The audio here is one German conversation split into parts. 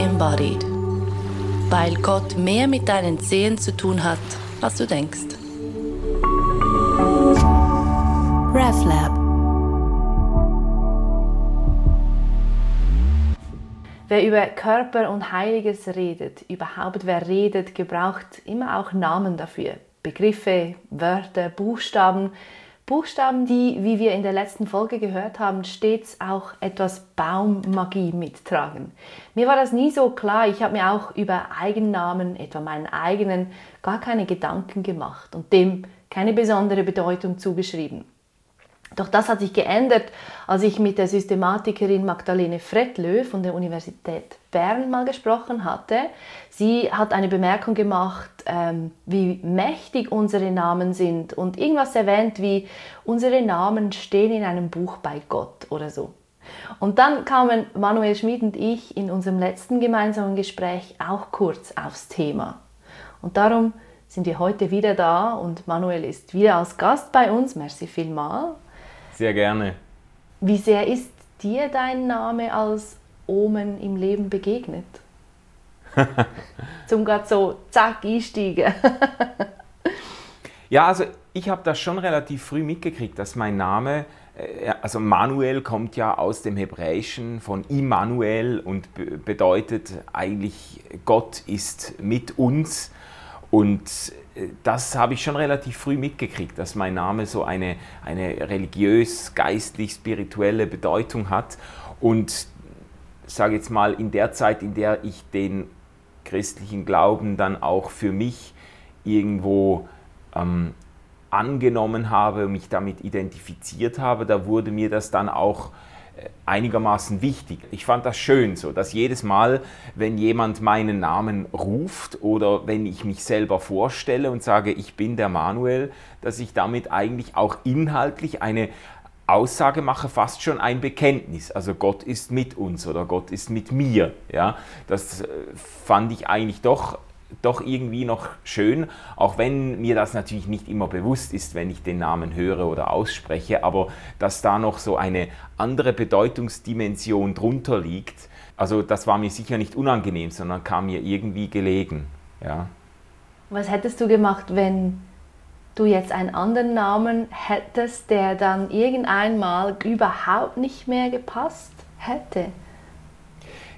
embodied. Weil Gott mehr mit deinen Zehen zu tun hat, als du denkst. RefLab Wer über Körper und Heiliges redet, überhaupt wer redet, gebraucht immer auch Namen dafür. Begriffe, Wörter, Buchstaben. Buchstaben, die, wie wir in der letzten Folge gehört haben, stets auch etwas Baummagie mittragen. Mir war das nie so klar. Ich habe mir auch über Eigennamen, etwa meinen eigenen, gar keine Gedanken gemacht und dem keine besondere Bedeutung zugeschrieben. Doch das hat sich geändert, als ich mit der Systematikerin Magdalene Frettlö von der Universität Bern mal gesprochen hatte. Sie hat eine Bemerkung gemacht, ähm, wie mächtig unsere Namen sind und irgendwas erwähnt wie unsere Namen stehen in einem Buch bei Gott oder so. Und dann kamen Manuel Schmid und ich in unserem letzten gemeinsamen Gespräch auch kurz aufs Thema. Und darum sind wir heute wieder da und Manuel ist wieder als Gast bei uns. Merci vielmals. Sehr gerne. Wie sehr ist dir dein Name als Omen im Leben begegnet? Zum gerade so zack einsteigen. ja, also ich habe das schon relativ früh mitgekriegt, dass mein Name, äh, also Manuel kommt ja aus dem Hebräischen von Immanuel und bedeutet eigentlich Gott ist mit uns. Und das habe ich schon relativ früh mitgekriegt, dass mein Name so eine, eine religiös, geistlich, spirituelle Bedeutung hat. Und sage jetzt mal, in der Zeit, in der ich den christlichen Glauben dann auch für mich irgendwo ähm, angenommen habe, mich damit identifiziert habe, da wurde mir das dann auch einigermaßen wichtig. Ich fand das schön so, dass jedes Mal, wenn jemand meinen Namen ruft oder wenn ich mich selber vorstelle und sage, ich bin der Manuel, dass ich damit eigentlich auch inhaltlich eine Aussage mache, fast schon ein Bekenntnis. Also Gott ist mit uns oder Gott ist mit mir. Ja, das äh, fand ich eigentlich doch doch irgendwie noch schön, auch wenn mir das natürlich nicht immer bewusst ist, wenn ich den Namen höre oder ausspreche, aber dass da noch so eine andere Bedeutungsdimension drunter liegt, also das war mir sicher nicht unangenehm, sondern kam mir irgendwie gelegen. Ja. Was hättest du gemacht, wenn du jetzt einen anderen Namen hättest, der dann irgendeinmal überhaupt nicht mehr gepasst hätte?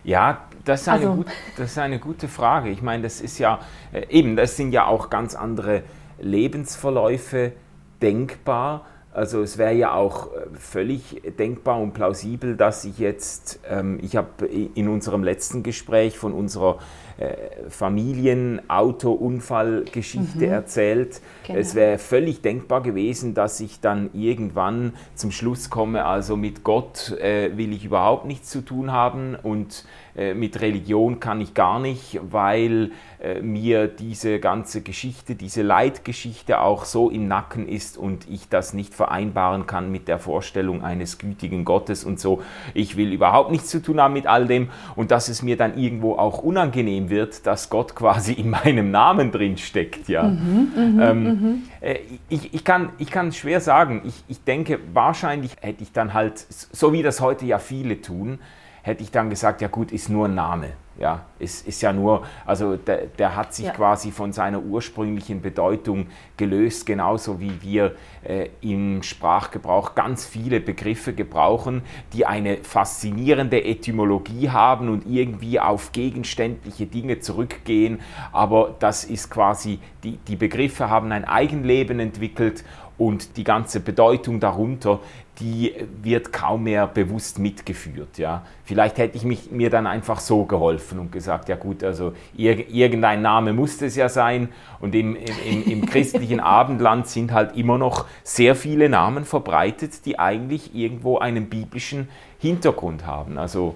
Ja, das ist, eine also. gut, das ist eine gute Frage. Ich meine, das ist ja äh, eben, das sind ja auch ganz andere Lebensverläufe denkbar. Also es wäre ja auch äh, völlig denkbar und plausibel, dass ich jetzt, ähm, ich habe in unserem letzten Gespräch von unserer äh, Familienauto-Unfallgeschichte mhm. erzählt. Genau. Es wäre völlig denkbar gewesen, dass ich dann irgendwann zum Schluss komme, also mit Gott äh, will ich überhaupt nichts zu tun haben und mit Religion kann ich gar nicht, weil äh, mir diese ganze Geschichte, diese Leitgeschichte auch so im Nacken ist und ich das nicht vereinbaren kann mit der Vorstellung eines gütigen Gottes und so. Ich will überhaupt nichts zu tun haben mit all dem und dass es mir dann irgendwo auch unangenehm wird, dass Gott quasi in meinem Namen drin steckt. Ja. Mhm, mhm ähm, mhm. Äh, ich, ich, kann, ich kann schwer sagen, ich, ich denke, wahrscheinlich hätte ich dann halt, so wie das heute ja viele tun, hätte ich dann gesagt, ja gut, ist nur ein Name. Ja, ist, ist ja nur, also der, der hat sich ja. quasi von seiner ursprünglichen Bedeutung gelöst, genauso wie wir äh, im Sprachgebrauch ganz viele Begriffe gebrauchen, die eine faszinierende Etymologie haben und irgendwie auf gegenständliche Dinge zurückgehen. Aber das ist quasi, die, die Begriffe haben ein Eigenleben entwickelt und die ganze Bedeutung darunter, die wird kaum mehr bewusst mitgeführt. Ja. Vielleicht hätte ich mich, mir dann einfach so geholfen und gesagt, ja gut, also irgendein Name muss es ja sein. Und im, im, im christlichen Abendland sind halt immer noch sehr viele Namen verbreitet, die eigentlich irgendwo einen biblischen Hintergrund haben. Also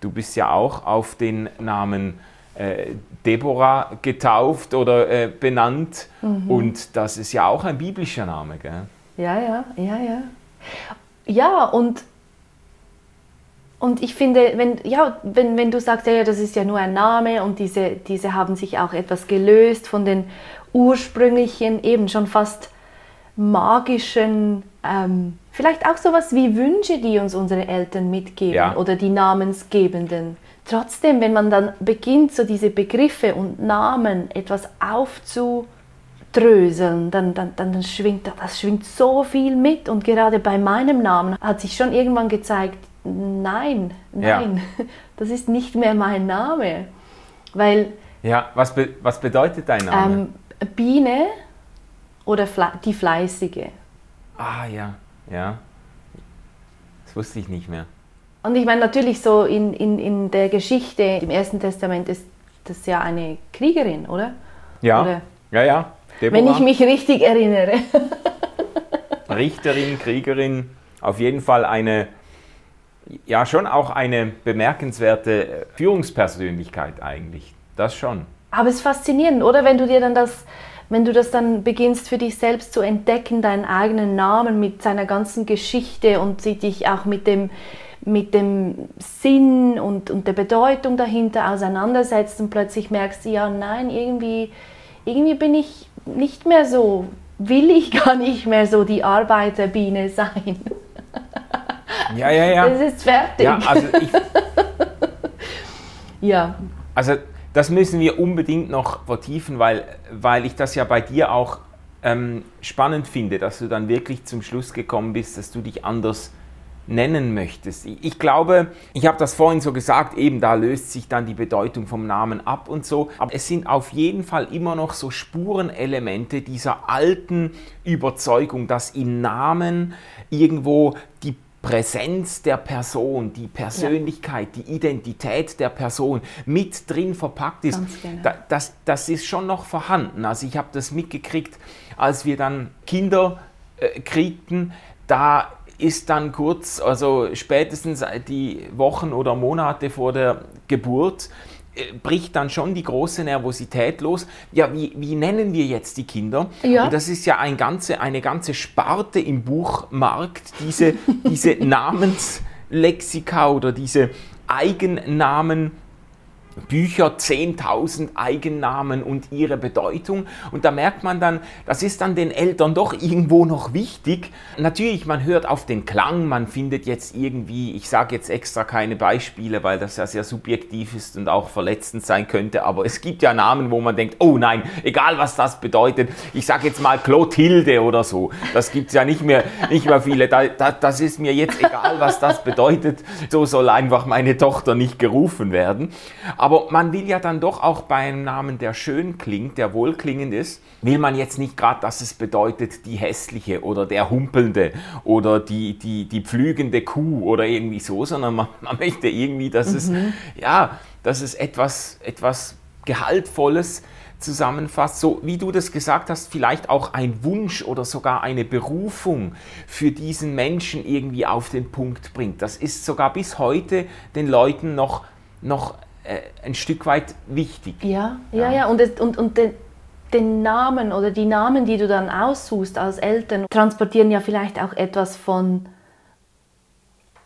du bist ja auch auf den Namen Deborah getauft oder äh, benannt. Mhm. Und das ist ja auch ein biblischer Name. Gell? Ja, ja, ja, ja. Ja, und, und ich finde, wenn, ja, wenn, wenn du sagst, ja, ja, das ist ja nur ein Name und diese, diese haben sich auch etwas gelöst von den ursprünglichen, eben schon fast magischen, ähm, vielleicht auch sowas wie Wünsche, die uns unsere Eltern mitgeben ja. oder die Namensgebenden trotzdem, wenn man dann beginnt, so diese Begriffe und Namen etwas aufzudröseln, dann, dann, dann schwingt das schwingt so viel mit. Und gerade bei meinem Namen hat sich schon irgendwann gezeigt, nein, nein, ja. das ist nicht mehr mein Name. Weil. Ja, was, be was bedeutet dein Name? Ähm, Biene oder Fle die Fleißige. Ah ja, ja. Das wusste ich nicht mehr. Und ich meine natürlich so in, in, in der Geschichte im Ersten Testament ist das ja eine Kriegerin, oder? Ja, oder? ja, ja. Deborah. Wenn ich mich richtig erinnere. Richterin, Kriegerin, auf jeden Fall eine, ja schon auch eine bemerkenswerte Führungspersönlichkeit eigentlich. Das schon. Aber es ist faszinierend, oder? Wenn du dir dann das, wenn du das dann beginnst für dich selbst zu entdecken, deinen eigenen Namen mit seiner ganzen Geschichte und sie dich auch mit dem, mit dem Sinn und, und der Bedeutung dahinter auseinandersetzt und plötzlich merkst, ja, nein, irgendwie, irgendwie bin ich nicht mehr so, will ich gar nicht mehr so die Arbeiterbiene sein. Ja, ja, ja. Das ist fertig. Ja, also ich, ja. Also das müssen wir unbedingt noch vertiefen, weil, weil ich das ja bei dir auch ähm, spannend finde, dass du dann wirklich zum Schluss gekommen bist, dass du dich anders nennen möchtest. Ich glaube, ich habe das vorhin so gesagt, eben da löst sich dann die Bedeutung vom Namen ab und so, aber es sind auf jeden Fall immer noch so Spurenelemente dieser alten Überzeugung, dass im Namen irgendwo die Präsenz der Person, die Persönlichkeit, ja. die Identität der Person mit drin verpackt ist, da, das, das ist schon noch vorhanden. Also ich habe das mitgekriegt, als wir dann Kinder äh, kriegten, da ist dann kurz, also spätestens die Wochen oder Monate vor der Geburt, äh, bricht dann schon die große Nervosität los. Ja, wie, wie nennen wir jetzt die Kinder? Ja. Und das ist ja ein ganze, eine ganze Sparte im Buchmarkt, diese, diese Namenslexika oder diese Eigennamen Bücher 10.000 Eigennamen und ihre Bedeutung. Und da merkt man dann, das ist dann den Eltern doch irgendwo noch wichtig. Natürlich, man hört auf den Klang, man findet jetzt irgendwie, ich sage jetzt extra keine Beispiele, weil das ja sehr subjektiv ist und auch verletzend sein könnte, aber es gibt ja Namen, wo man denkt, oh nein, egal was das bedeutet, ich sage jetzt mal Clotilde oder so. Das gibt es ja nicht mehr, nicht mehr viele. Da, da, das ist mir jetzt egal, was das bedeutet. So soll einfach meine Tochter nicht gerufen werden. Man will ja dann doch auch bei einem Namen, der schön klingt, der wohlklingend ist, will man jetzt nicht gerade, dass es bedeutet die hässliche oder der humpelnde oder die, die, die pflügende Kuh oder irgendwie so, sondern man, man möchte irgendwie, dass mhm. es, ja, dass es etwas, etwas Gehaltvolles zusammenfasst, so wie du das gesagt hast, vielleicht auch ein Wunsch oder sogar eine Berufung für diesen Menschen irgendwie auf den Punkt bringt. Das ist sogar bis heute den Leuten noch, noch ein Stück weit wichtig. Ja, ja, ja. Und, es, und, und den, den Namen oder die Namen, die du dann aussuchst als Eltern, transportieren ja vielleicht auch etwas von,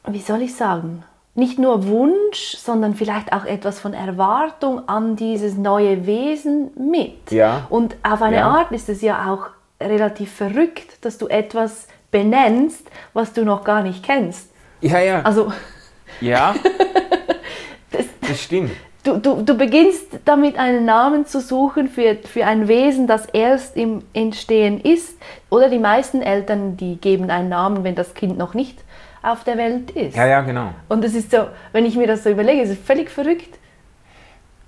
wie soll ich sagen, nicht nur Wunsch, sondern vielleicht auch etwas von Erwartung an dieses neue Wesen mit. Ja. Und auf eine ja. Art ist es ja auch relativ verrückt, dass du etwas benennst, was du noch gar nicht kennst. Ja, ja. Also. Ja. Das stimmt. Du, du, du beginnst damit einen Namen zu suchen für, für ein Wesen, das erst im Entstehen ist. Oder die meisten Eltern, die geben einen Namen, wenn das Kind noch nicht auf der Welt ist. Ja, ja, genau. Und das ist so, wenn ich mir das so überlege, ist es völlig verrückt.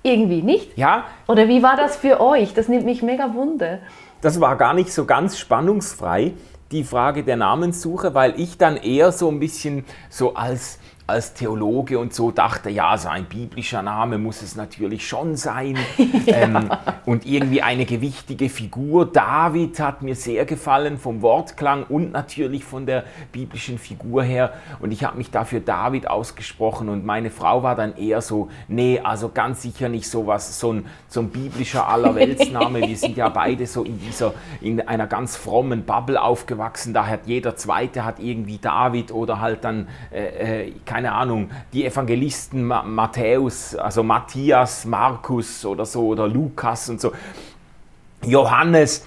Irgendwie nicht? Ja. Oder wie war das für euch? Das nimmt mich mega wunder. Das war gar nicht so ganz spannungsfrei, die Frage der Namenssuche, weil ich dann eher so ein bisschen so als als Theologe und so dachte, ja, so ein biblischer Name muss es natürlich schon sein. ja. ähm, und irgendwie eine gewichtige Figur. David hat mir sehr gefallen vom Wortklang und natürlich von der biblischen Figur her. Und ich habe mich dafür David ausgesprochen und meine Frau war dann eher so, nee, also ganz sicher nicht sowas, so ein, so ein biblischer Allerweltsname. Wir sind ja beide so in dieser, in einer ganz frommen Bubble aufgewachsen. Da hat jeder Zweite hat irgendwie David oder halt dann, äh, äh keine keine Ahnung, die Evangelisten Matthäus, also Matthias, Markus oder so oder Lukas und so, Johannes.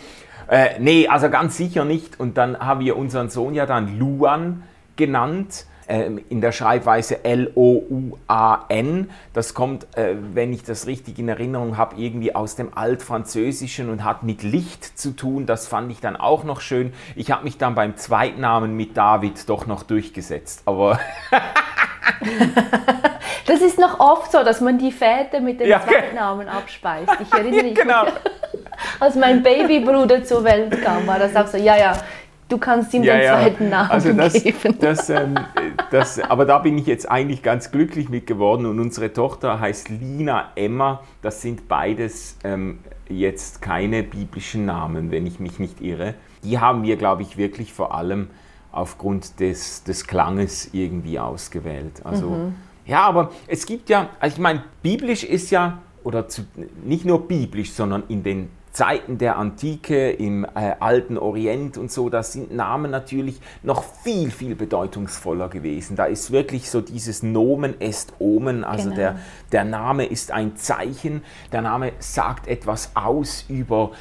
Äh, nee, also ganz sicher nicht. Und dann haben wir unseren Sohn ja dann Luan genannt. Ähm, in der Schreibweise L-O-U-A-N. Das kommt, äh, wenn ich das richtig in Erinnerung habe, irgendwie aus dem Altfranzösischen und hat mit Licht zu tun. Das fand ich dann auch noch schön. Ich habe mich dann beim Zweitnamen mit David doch noch durchgesetzt. Aber das ist noch oft so, dass man die Väter mit den ja, Zweitnamen abspeist. Ich erinnere mich, genau. als mein Babybruder zur Welt kam, war das auch so, ja, ja, du kannst ihm ja, den zweiten Namen also das, geben. Das, ähm, das, aber da bin ich jetzt eigentlich ganz glücklich mit geworden und unsere Tochter heißt Lina Emma. Das sind beides ähm, jetzt keine biblischen Namen, wenn ich mich nicht irre. Die haben wir, glaube ich, wirklich vor allem aufgrund des, des Klanges irgendwie ausgewählt. Also, mhm. ja, aber es gibt ja, also ich meine, biblisch ist ja, oder zu, nicht nur biblisch, sondern in den Zeiten der Antike, im äh, alten Orient und so, da sind Namen natürlich noch viel, viel bedeutungsvoller gewesen. Da ist wirklich so dieses Nomen est Omen, also genau. der, der Name ist ein Zeichen, der Name sagt etwas aus über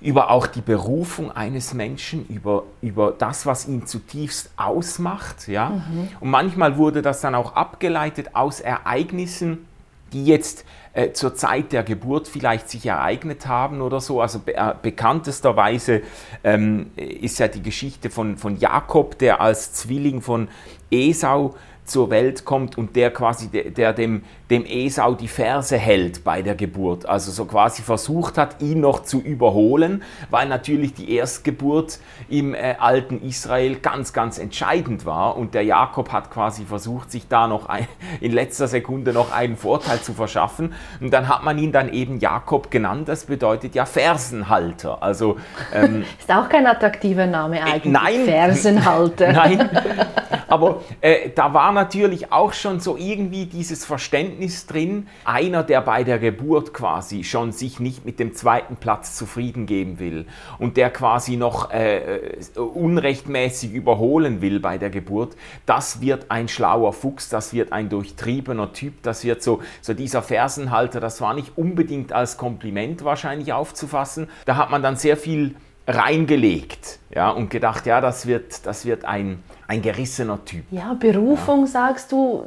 über auch die Berufung eines Menschen, über, über das, was ihn zutiefst ausmacht. Ja? Mhm. Und manchmal wurde das dann auch abgeleitet aus Ereignissen, die jetzt äh, zur Zeit der Geburt vielleicht sich ereignet haben oder so. Also be äh, bekanntesterweise ähm, ist ja die Geschichte von, von Jakob, der als Zwilling von Esau zur Welt kommt und der quasi, der, der dem, dem Esau die Ferse hält bei der Geburt. Also so quasi versucht hat, ihn noch zu überholen, weil natürlich die Erstgeburt im äh, alten Israel ganz, ganz entscheidend war. Und der Jakob hat quasi versucht, sich da noch ein, in letzter Sekunde noch einen Vorteil zu verschaffen. Und dann hat man ihn dann eben Jakob genannt. Das bedeutet ja Fersenhalter. Also, ähm, Ist auch kein attraktiver Name eigentlich. Nein. Fersenhalter. Nein. Aber äh, da war natürlich auch schon so irgendwie dieses Verständnis drin, einer, der bei der Geburt quasi schon sich nicht mit dem zweiten Platz zufrieden geben will und der quasi noch äh, unrechtmäßig überholen will bei der Geburt, das wird ein schlauer Fuchs, das wird ein durchtriebener Typ, das wird so, so dieser Fersenhalter, das war nicht unbedingt als Kompliment wahrscheinlich aufzufassen. Da hat man dann sehr viel reingelegt ja, und gedacht, ja, das wird, das wird ein, ein gerissener Typ. Ja, Berufung ja. sagst du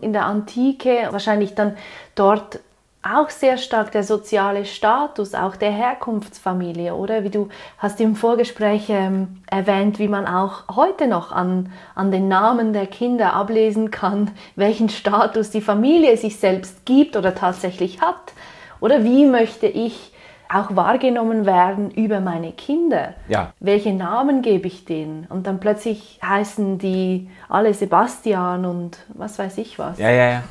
in der Antike, wahrscheinlich dann dort auch sehr stark der soziale Status, auch der Herkunftsfamilie, oder? Wie du hast im Vorgespräch ähm, erwähnt, wie man auch heute noch an, an den Namen der Kinder ablesen kann, welchen Status die Familie sich selbst gibt oder tatsächlich hat. Oder wie möchte ich auch wahrgenommen werden über meine Kinder. Ja. Welche Namen gebe ich denen? Und dann plötzlich heißen die alle Sebastian und was weiß ich was. Ja, ja, ja.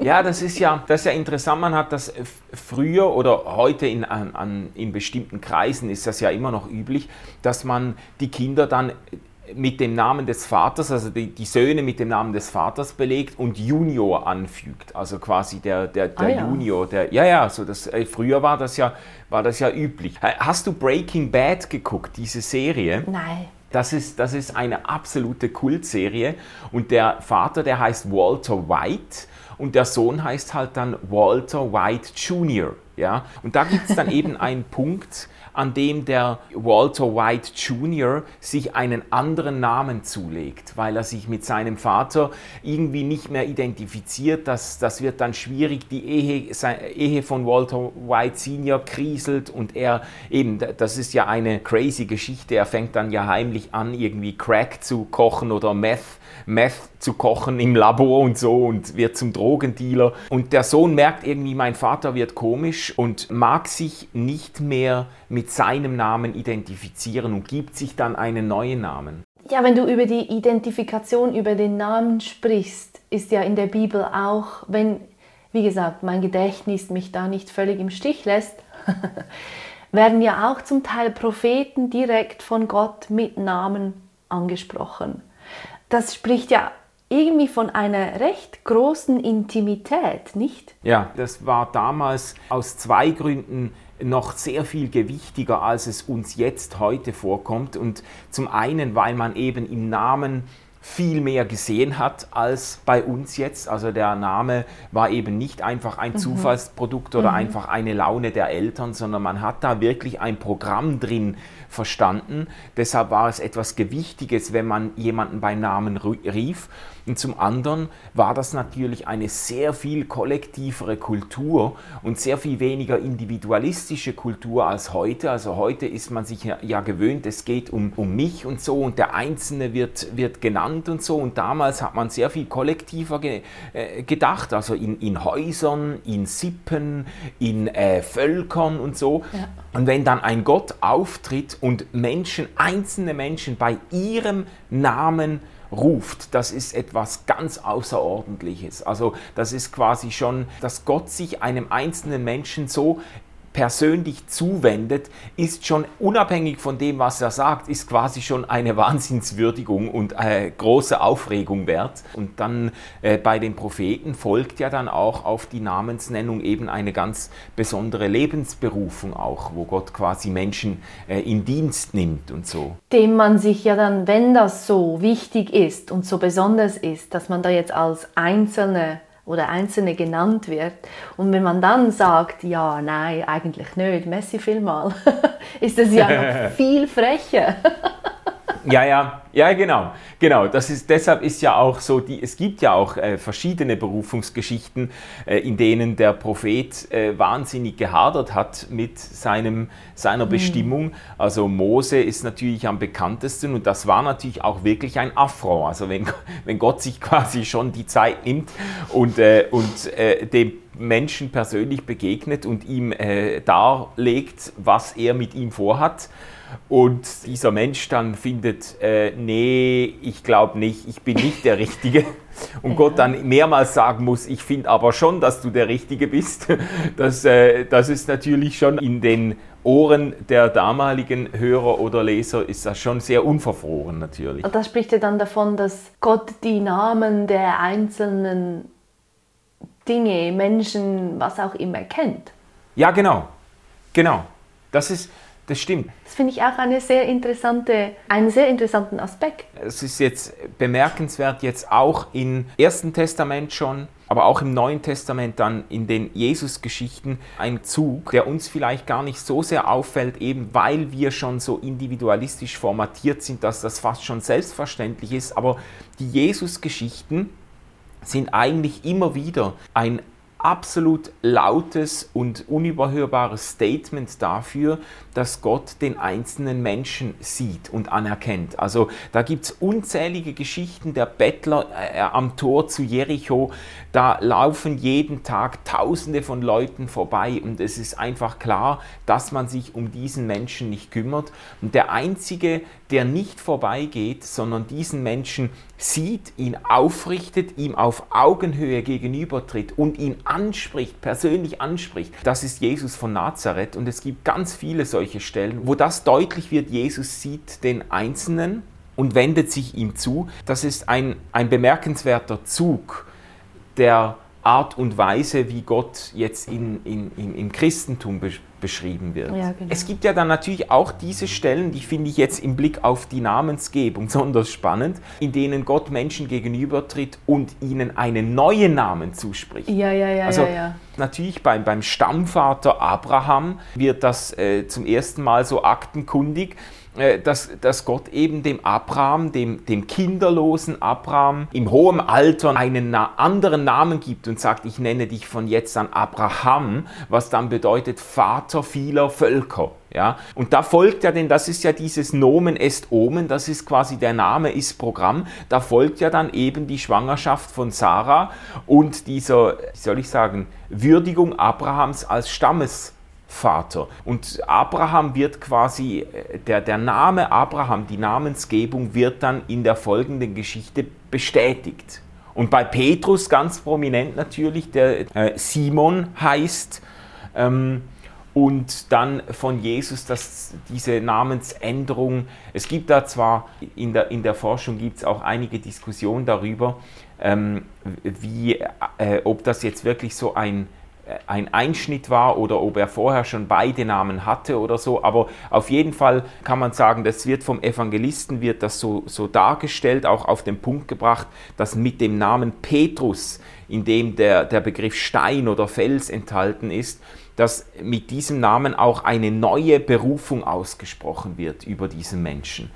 ja, das ist ja, das ist ja interessant. Man hat das früher oder heute in, an, in bestimmten Kreisen ist das ja immer noch üblich, dass man die Kinder dann mit dem Namen des Vaters, also die, die, Söhne mit dem Namen des Vaters belegt und Junior anfügt. Also quasi der, der, der ah, ja. Junior, der, ja, ja, so das, äh, früher war das, ja, war das ja üblich. Hast du Breaking Bad geguckt, diese Serie? Nein. Das ist, das ist eine absolute Kultserie und der Vater, der heißt Walter White und der Sohn heißt halt dann Walter White Jr. Ja? Und da gibt es dann eben einen Punkt, an dem der Walter White Jr. sich einen anderen Namen zulegt, weil er sich mit seinem Vater irgendwie nicht mehr identifiziert. Das, das wird dann schwierig. Die Ehe, Ehe von Walter White Sr. kriselt und er eben, das ist ja eine crazy Geschichte. Er fängt dann ja heimlich an, irgendwie Crack zu kochen oder Meth, Meth zu kochen im Labor und so und wird zum Drogendealer. Und der Sohn merkt irgendwie, mein Vater wird komisch und mag sich nicht mehr mit seinem Namen identifizieren und gibt sich dann einen neuen Namen. Ja, wenn du über die Identifikation, über den Namen sprichst, ist ja in der Bibel auch, wenn, wie gesagt, mein Gedächtnis mich da nicht völlig im Stich lässt, werden ja auch zum Teil Propheten direkt von Gott mit Namen angesprochen. Das spricht ja irgendwie von einer recht großen Intimität, nicht? Ja, das war damals aus zwei Gründen noch sehr viel gewichtiger, als es uns jetzt heute vorkommt. Und zum einen, weil man eben im Namen viel mehr gesehen hat als bei uns jetzt. Also der Name war eben nicht einfach ein mhm. Zufallsprodukt oder mhm. einfach eine Laune der Eltern, sondern man hat da wirklich ein Programm drin verstanden. Deshalb war es etwas Gewichtiges, wenn man jemanden beim Namen rief. Und zum anderen war das natürlich eine sehr viel kollektivere Kultur und sehr viel weniger individualistische Kultur als heute. Also heute ist man sich ja, ja gewöhnt, es geht um, um mich und so und der Einzelne wird, wird genannt und so. Und damals hat man sehr viel kollektiver ge, äh, gedacht, also in, in Häusern, in Sippen, in äh, Völkern und so. Ja. Und wenn dann ein Gott auftritt und Menschen, einzelne Menschen bei ihrem Namen ruft, das ist etwas ganz Außerordentliches. Also das ist quasi schon, dass Gott sich einem einzelnen Menschen so persönlich zuwendet, ist schon unabhängig von dem, was er sagt, ist quasi schon eine Wahnsinnswürdigung und äh, große Aufregung wert. Und dann äh, bei den Propheten folgt ja dann auch auf die Namensnennung eben eine ganz besondere Lebensberufung auch, wo Gott quasi Menschen äh, in Dienst nimmt und so. Dem man sich ja dann, wenn das so wichtig ist und so besonders ist, dass man da jetzt als Einzelne oder Einzelne genannt wird. Und wenn man dann sagt, ja, nein, eigentlich nicht, Messi vielmal, ist das ja noch viel frecher. Ja, ja, ja, genau, genau. Das ist, deshalb ist ja auch so, die, es gibt ja auch äh, verschiedene Berufungsgeschichten, äh, in denen der Prophet äh, wahnsinnig gehadert hat mit seinem, seiner mhm. Bestimmung. Also Mose ist natürlich am bekanntesten und das war natürlich auch wirklich ein Affront. Also wenn, wenn Gott sich quasi schon die Zeit nimmt und, äh, und äh, dem Menschen persönlich begegnet und ihm äh, darlegt, was er mit ihm vorhat, und dieser Mensch dann findet, äh, nee, ich glaube nicht, ich bin nicht der Richtige. Und Gott dann mehrmals sagen muss, ich finde aber schon, dass du der Richtige bist. Das, äh, das ist natürlich schon in den Ohren der damaligen Hörer oder Leser ist das schon sehr unverfroren natürlich. Und das spricht ja dann davon, dass Gott die Namen der einzelnen Dinge, Menschen, was auch immer kennt. Ja, genau. Genau. Das ist, das stimmt. Das finde ich auch eine sehr interessante, einen sehr interessanten Aspekt. Es ist jetzt bemerkenswert, jetzt auch im Ersten Testament schon, aber auch im Neuen Testament dann in den Jesus-Geschichten ein Zug, der uns vielleicht gar nicht so sehr auffällt, eben weil wir schon so individualistisch formatiert sind, dass das fast schon selbstverständlich ist. Aber die Jesus-Geschichten sind eigentlich immer wieder ein absolut lautes und unüberhörbares Statement dafür, dass Gott den einzelnen Menschen sieht und anerkennt. Also da gibt es unzählige Geschichten der Bettler äh, am Tor zu Jericho. Da laufen jeden Tag Tausende von Leuten vorbei und es ist einfach klar, dass man sich um diesen Menschen nicht kümmert. Und der Einzige, der nicht vorbeigeht, sondern diesen Menschen sieht, ihn aufrichtet, ihm auf Augenhöhe gegenübertritt und ihn anspricht, persönlich anspricht, das ist Jesus von Nazareth. Und es gibt ganz viele solche Stellen, wo das deutlich wird, Jesus sieht den Einzelnen und wendet sich ihm zu. Das ist ein, ein bemerkenswerter Zug der Art und Weise, wie Gott jetzt in, in, in im Christentum beschrieben wird. Ja, genau. Es gibt ja dann natürlich auch diese Stellen, die finde ich jetzt im Blick auf die Namensgebung besonders spannend, in denen Gott Menschen gegenübertritt und ihnen einen neuen Namen zuspricht. Ja, ja, ja. Also ja, ja. natürlich beim, beim Stammvater Abraham wird das äh, zum ersten Mal so aktenkundig dass, dass Gott eben dem Abraham, dem, dem kinderlosen Abraham im hohen Alter einen anderen Namen gibt und sagt, ich nenne dich von jetzt an Abraham, was dann bedeutet Vater vieler Völker. Ja? Und da folgt ja, denn das ist ja dieses Nomen est Omen, das ist quasi der Name ist Programm, da folgt ja dann eben die Schwangerschaft von Sarah und dieser, wie soll ich sagen, Würdigung Abrahams als Stammes. Vater. Und Abraham wird quasi, äh, der, der Name Abraham, die Namensgebung wird dann in der folgenden Geschichte bestätigt. Und bei Petrus ganz prominent natürlich, der äh, Simon heißt. Ähm, und dann von Jesus dass diese Namensänderung. Es gibt da zwar in der, in der Forschung gibt es auch einige Diskussionen darüber, ähm, wie, äh, ob das jetzt wirklich so ein ein Einschnitt war oder ob er vorher schon beide Namen hatte oder so. Aber auf jeden Fall kann man sagen, das wird vom Evangelisten wird das so, so dargestellt, auch auf den Punkt gebracht, dass mit dem Namen Petrus, in dem der, der Begriff Stein oder Fels enthalten ist, dass mit diesem Namen auch eine neue Berufung ausgesprochen wird über diesen Menschen.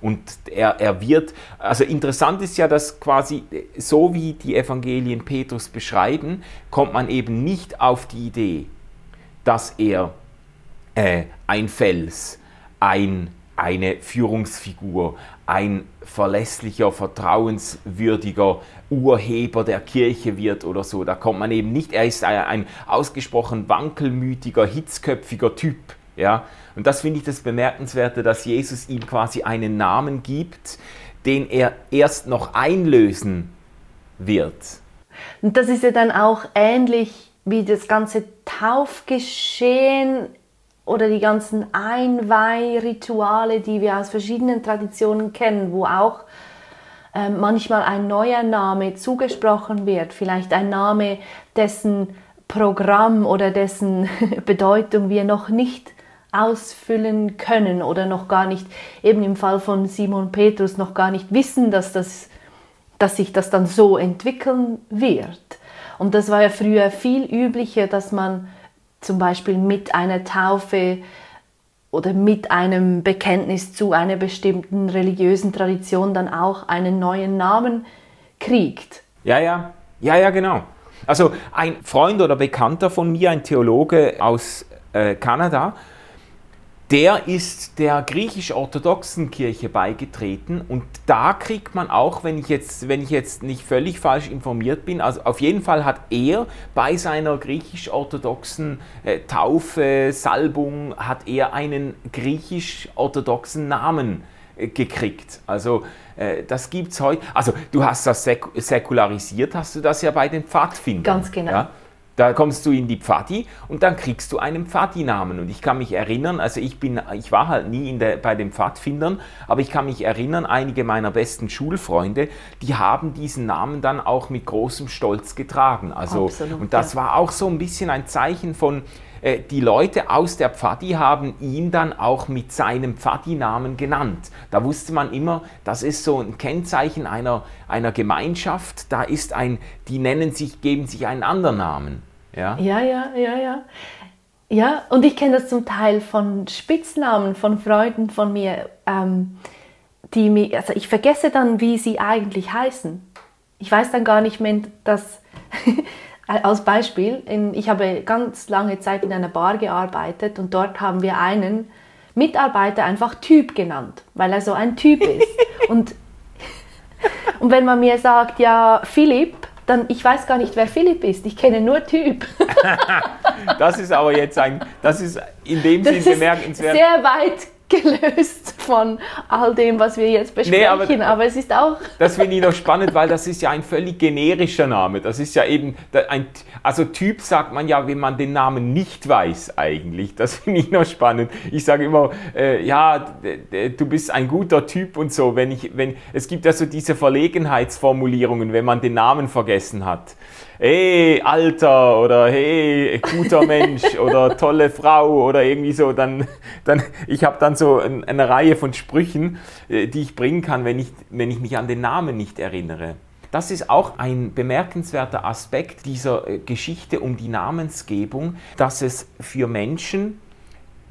Und er, er wird, also interessant ist ja, dass quasi so wie die Evangelien Petrus beschreiben, kommt man eben nicht auf die Idee, dass er äh, ein Fels, ein, eine Führungsfigur, ein verlässlicher, vertrauenswürdiger Urheber der Kirche wird oder so. Da kommt man eben nicht, er ist ein, ein ausgesprochen wankelmütiger, hitzköpfiger Typ. Ja? Und das finde ich das Bemerkenswerte, dass Jesus ihm quasi einen Namen gibt, den er erst noch einlösen wird. Und das ist ja dann auch ähnlich wie das ganze Taufgeschehen oder die ganzen Einweihrituale, die wir aus verschiedenen Traditionen kennen, wo auch äh, manchmal ein neuer Name zugesprochen wird, vielleicht ein Name, dessen Programm oder dessen Bedeutung wir noch nicht ausfüllen können oder noch gar nicht, eben im Fall von Simon Petrus, noch gar nicht wissen, dass, das, dass sich das dann so entwickeln wird. Und das war ja früher viel üblicher, dass man zum Beispiel mit einer Taufe oder mit einem Bekenntnis zu einer bestimmten religiösen Tradition dann auch einen neuen Namen kriegt. Ja, ja, ja, ja, genau. Also ein Freund oder Bekannter von mir, ein Theologe aus äh, Kanada, der ist der griechisch-orthodoxen Kirche beigetreten und da kriegt man auch, wenn ich jetzt, wenn ich jetzt nicht völlig falsch informiert bin, also auf jeden Fall hat er bei seiner griechisch-orthodoxen äh, Taufe, Salbung, hat er einen griechisch-orthodoxen Namen äh, gekriegt. Also äh, das gibt es heute. Also du hast das säk säkularisiert, hast du das ja bei den Pfadfindern. Ganz genau. Ja? Da kommst du in die Pfadi und dann kriegst du einen Pfadi-Namen. Und ich kann mich erinnern, also ich bin, ich war halt nie der, bei den Pfadfindern, aber ich kann mich erinnern, einige meiner besten Schulfreunde, die haben diesen Namen dann auch mit großem Stolz getragen. Also, Absolut, und das ja. war auch so ein bisschen ein Zeichen von, äh, die Leute aus der Pfadi haben ihn dann auch mit seinem Pfadi-Namen genannt. Da wusste man immer, das ist so ein Kennzeichen einer, einer Gemeinschaft, da ist ein, die nennen sich, geben sich einen anderen Namen. Ja, ja, ja, ja. Ja, ja und ich kenne das zum Teil von Spitznamen von Freunden von mir, ähm, die mir, also ich vergesse dann, wie sie eigentlich heißen. Ich weiß dann gar nicht mehr, dass, als Beispiel, in, ich habe ganz lange Zeit in einer Bar gearbeitet und dort haben wir einen Mitarbeiter einfach Typ genannt, weil er so ein Typ ist. und, und wenn man mir sagt, ja, Philipp, dann ich weiß gar nicht, wer Philipp ist. Ich kenne nur Typ. das ist aber jetzt ein, das ist in dem Sinn bemerkenswert. Sehr weit gelöst von all dem, was wir jetzt besprechen, nee, aber, aber, es ist auch... Das finde ich noch spannend, weil das ist ja ein völlig generischer Name. Das ist ja eben, ein, also Typ sagt man ja, wenn man den Namen nicht weiß eigentlich. Das finde ich noch spannend. Ich sage immer, äh, ja, du bist ein guter Typ und so. Wenn ich, wenn, es gibt ja so diese Verlegenheitsformulierungen, wenn man den Namen vergessen hat hey, Alter oder hey, guter Mensch oder tolle Frau oder irgendwie so, dann, dann ich habe dann so eine Reihe von Sprüchen, äh, die ich bringen kann, wenn ich, wenn ich mich an den Namen nicht erinnere. Das ist auch ein bemerkenswerter Aspekt dieser äh, Geschichte um die Namensgebung, dass es für Menschen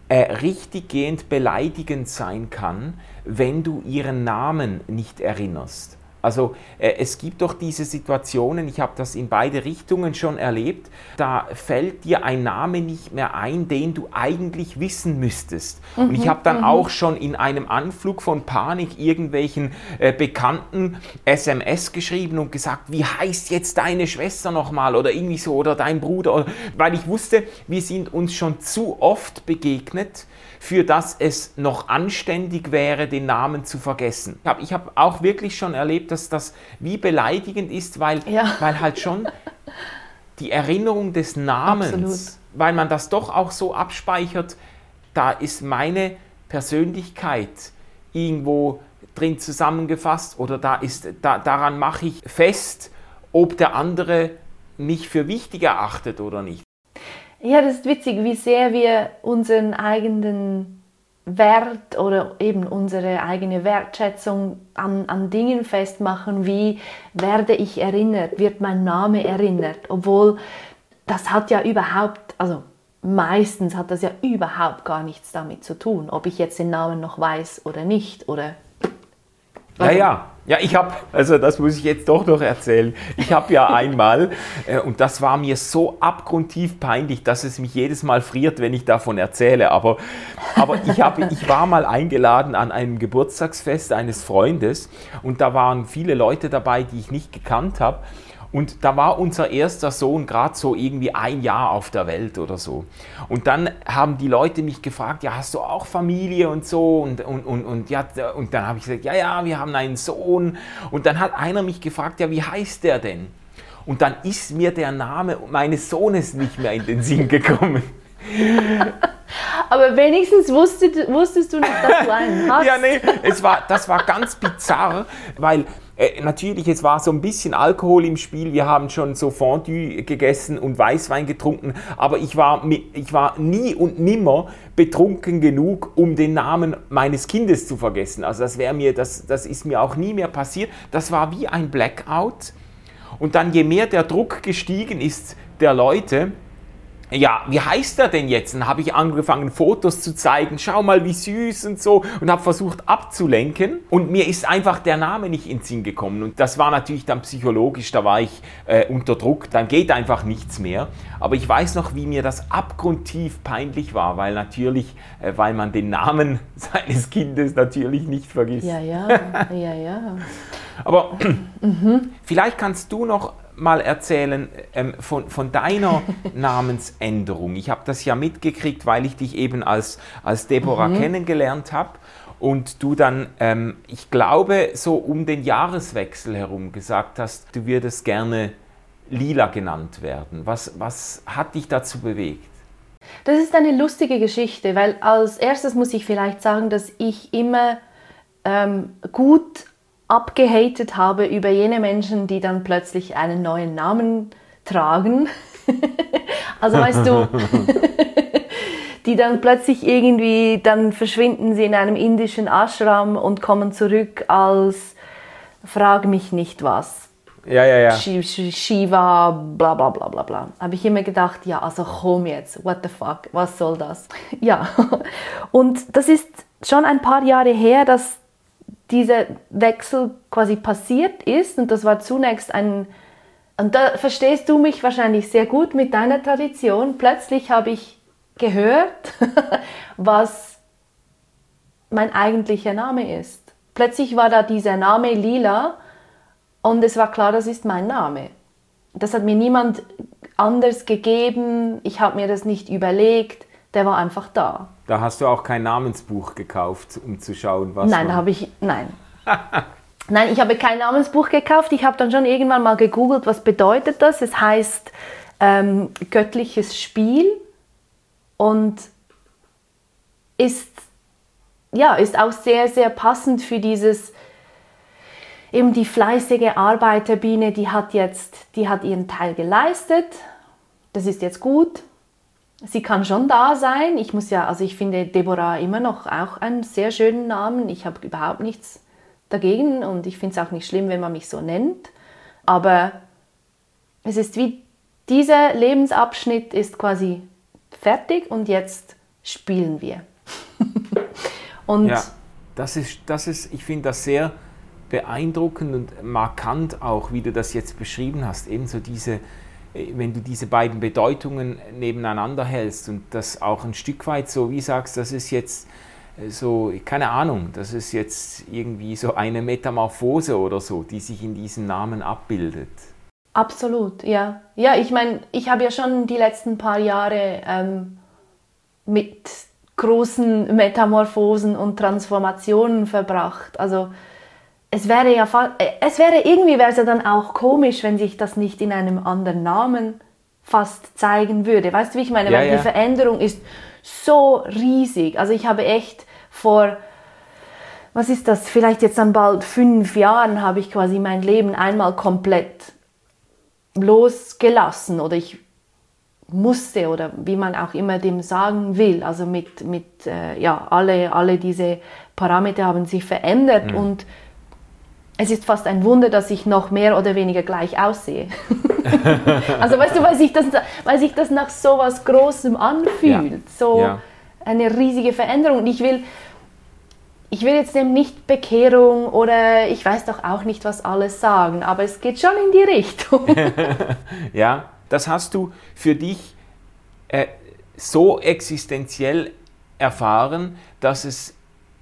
äh, richtiggehend beleidigend sein kann, wenn du ihren Namen nicht erinnerst. Also äh, es gibt doch diese Situationen, ich habe das in beide Richtungen schon erlebt, da fällt dir ein Name nicht mehr ein, den du eigentlich wissen müsstest. Mhm, und ich mhm, habe dann mhm. auch schon in einem Anflug von Panik irgendwelchen äh, Bekannten SMS geschrieben und gesagt, wie heißt jetzt deine Schwester nochmal oder irgendwie so oder dein Bruder, oder, weil ich wusste, wir sind uns schon zu oft begegnet für das es noch anständig wäre, den Namen zu vergessen. Ich habe auch wirklich schon erlebt, dass das wie beleidigend ist, weil, ja. weil halt schon die Erinnerung des Namens, Absolut. weil man das doch auch so abspeichert, da ist meine Persönlichkeit irgendwo drin zusammengefasst oder da ist, da, daran mache ich fest, ob der andere mich für wichtig erachtet oder nicht. Ja, das ist witzig, wie sehr wir unseren eigenen Wert oder eben unsere eigene Wertschätzung an, an Dingen festmachen, wie werde ich erinnert, wird mein Name erinnert, obwohl das hat ja überhaupt, also meistens hat das ja überhaupt gar nichts damit zu tun, ob ich jetzt den Namen noch weiß oder nicht oder Also, ja, ja. Ja, ich habe, also das muss ich jetzt doch noch erzählen. Ich habe ja einmal, äh, und das war mir so abgrundtief peinlich, dass es mich jedes Mal friert, wenn ich davon erzähle. Aber, aber ich, hab, ich war mal eingeladen an einem Geburtstagsfest eines Freundes und da waren viele Leute dabei, die ich nicht gekannt habe. Und da war unser erster Sohn gerade so irgendwie ein Jahr auf der Welt oder so. Und dann haben die Leute mich gefragt, ja, hast du auch Familie und so? Und, und, und, und, ja, und dann habe ich gesagt, ja, ja, wir haben einen Sohn. Und dann hat einer mich gefragt, ja, wie heißt der denn? Und dann ist mir der Name meines Sohnes nicht mehr in den Sinn gekommen. Aber wenigstens wusstest, wusstest du nicht, dass du einen hast. ja, nee, es war, das war ganz bizarr, weil äh, natürlich, es war so ein bisschen Alkohol im Spiel. Wir haben schon so Fondue gegessen und Weißwein getrunken, aber ich war, ich war nie und nimmer betrunken genug, um den Namen meines Kindes zu vergessen. Also das wäre mir, das, das ist mir auch nie mehr passiert. Das war wie ein Blackout. Und dann, je mehr der Druck gestiegen ist der Leute, ja, wie heißt er denn jetzt? Dann habe ich angefangen, Fotos zu zeigen, schau mal, wie süß und so, und habe versucht abzulenken. Und mir ist einfach der Name nicht ins Sinn gekommen. Und das war natürlich dann psychologisch, da war ich äh, unter Druck, dann geht einfach nichts mehr. Aber ich weiß noch, wie mir das abgrundtief peinlich war, weil natürlich, äh, weil man den Namen seines Kindes natürlich nicht vergisst. Ja, ja, ja, ja. Aber mhm. vielleicht kannst du noch mal erzählen ähm, von, von deiner Namensänderung. Ich habe das ja mitgekriegt, weil ich dich eben als, als Deborah mhm. kennengelernt habe und du dann, ähm, ich glaube, so um den Jahreswechsel herum gesagt hast, du würdest gerne Lila genannt werden. Was, was hat dich dazu bewegt? Das ist eine lustige Geschichte, weil als erstes muss ich vielleicht sagen, dass ich immer ähm, gut abgehatet habe über jene Menschen, die dann plötzlich einen neuen Namen tragen. also weißt du, die dann plötzlich irgendwie, dann verschwinden sie in einem indischen Ashram und kommen zurück als Frag mich nicht was. Ja, ja, ja. Shiva, bla bla bla bla bla. Habe ich immer gedacht, ja, also komm jetzt, what the fuck, was soll das? Ja, und das ist schon ein paar Jahre her, dass dieser Wechsel quasi passiert ist. Und das war zunächst ein, und da verstehst du mich wahrscheinlich sehr gut mit deiner Tradition. Plötzlich habe ich gehört, was mein eigentlicher Name ist. Plötzlich war da dieser Name Lila und es war klar, das ist mein Name. Das hat mir niemand anders gegeben, ich habe mir das nicht überlegt, der war einfach da. Da hast du auch kein Namensbuch gekauft, um zu schauen, was. Nein, habe ich. Nein. nein, ich habe kein Namensbuch gekauft. Ich habe dann schon irgendwann mal gegoogelt, was bedeutet das. Es heißt ähm, göttliches Spiel und ist ja ist auch sehr sehr passend für dieses eben die fleißige Arbeiterbiene. Die hat jetzt die hat ihren Teil geleistet. Das ist jetzt gut sie kann schon da sein. Ich muss ja, also ich finde Deborah immer noch auch einen sehr schönen Namen. Ich habe überhaupt nichts dagegen und ich finde es auch nicht schlimm, wenn man mich so nennt. Aber es ist wie dieser Lebensabschnitt ist quasi fertig und jetzt spielen wir. und ja, das ist, das ist, ich finde das sehr beeindruckend und markant auch, wie du das jetzt beschrieben hast. Ebenso diese, wenn du diese beiden Bedeutungen nebeneinander hältst und das auch ein Stück weit so wie sagst, das ist jetzt äh, so, keine Ahnung, das ist jetzt irgendwie so eine Metamorphose oder so, die sich in diesem Namen abbildet. Absolut, ja. Ja, ich meine, ich habe ja schon die letzten paar Jahre ähm, mit großen Metamorphosen und Transformationen verbracht. Also es wäre ja äh, es wäre irgendwie wäre es ja dann auch komisch, wenn sich das nicht in einem anderen Namen fast zeigen würde. Weißt du, wie ich meine? Ja, Weil ja. die Veränderung ist so riesig. Also ich habe echt vor was ist das? Vielleicht jetzt dann bald fünf Jahren habe ich quasi mein Leben einmal komplett losgelassen oder ich musste oder wie man auch immer dem sagen will. Also mit, mit äh, ja, alle, alle diese Parameter haben sich verändert mhm. und es ist fast ein Wunder, dass ich noch mehr oder weniger gleich aussehe. also weißt du, weil sich das, weil sich das nach so was Großem anfühlt, ja. so ja. eine riesige Veränderung. Und ich will, ich will jetzt dem nicht Bekehrung oder ich weiß doch auch nicht, was alles sagen, aber es geht schon in die Richtung. ja, das hast du für dich äh, so existenziell erfahren, dass es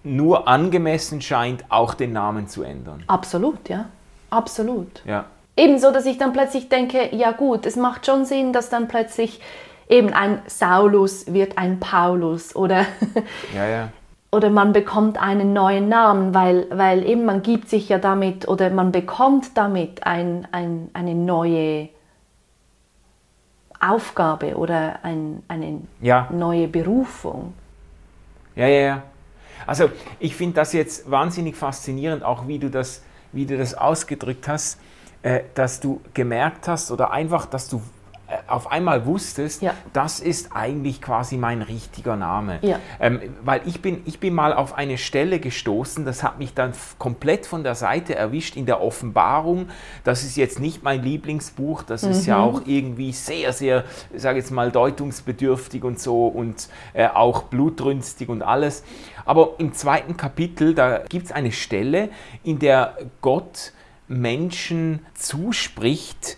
nur angemessen scheint, auch den Namen zu ändern. Absolut, ja. Absolut. Ja. Ebenso, dass ich dann plötzlich denke, ja gut, es macht schon Sinn, dass dann plötzlich eben ein Saulus wird ein Paulus oder, ja, ja. oder man bekommt einen neuen Namen, weil, weil eben man gibt sich ja damit oder man bekommt damit ein, ein, eine neue Aufgabe oder ein, eine ja. neue Berufung. Ja, ja, ja. Also ich finde das jetzt wahnsinnig faszinierend, auch wie du das, wie du das ausgedrückt hast, äh, dass du gemerkt hast oder einfach, dass du auf einmal wusstest, ja. das ist eigentlich quasi mein richtiger Name. Ja. Ähm, weil ich bin, ich bin mal auf eine Stelle gestoßen, das hat mich dann komplett von der Seite erwischt in der Offenbarung. Das ist jetzt nicht mein Lieblingsbuch, das mhm. ist ja mhm. auch irgendwie sehr, sehr, sage jetzt mal, deutungsbedürftig und so und äh, auch blutrünstig und alles. Aber im zweiten Kapitel, da gibt es eine Stelle, in der Gott Menschen zuspricht,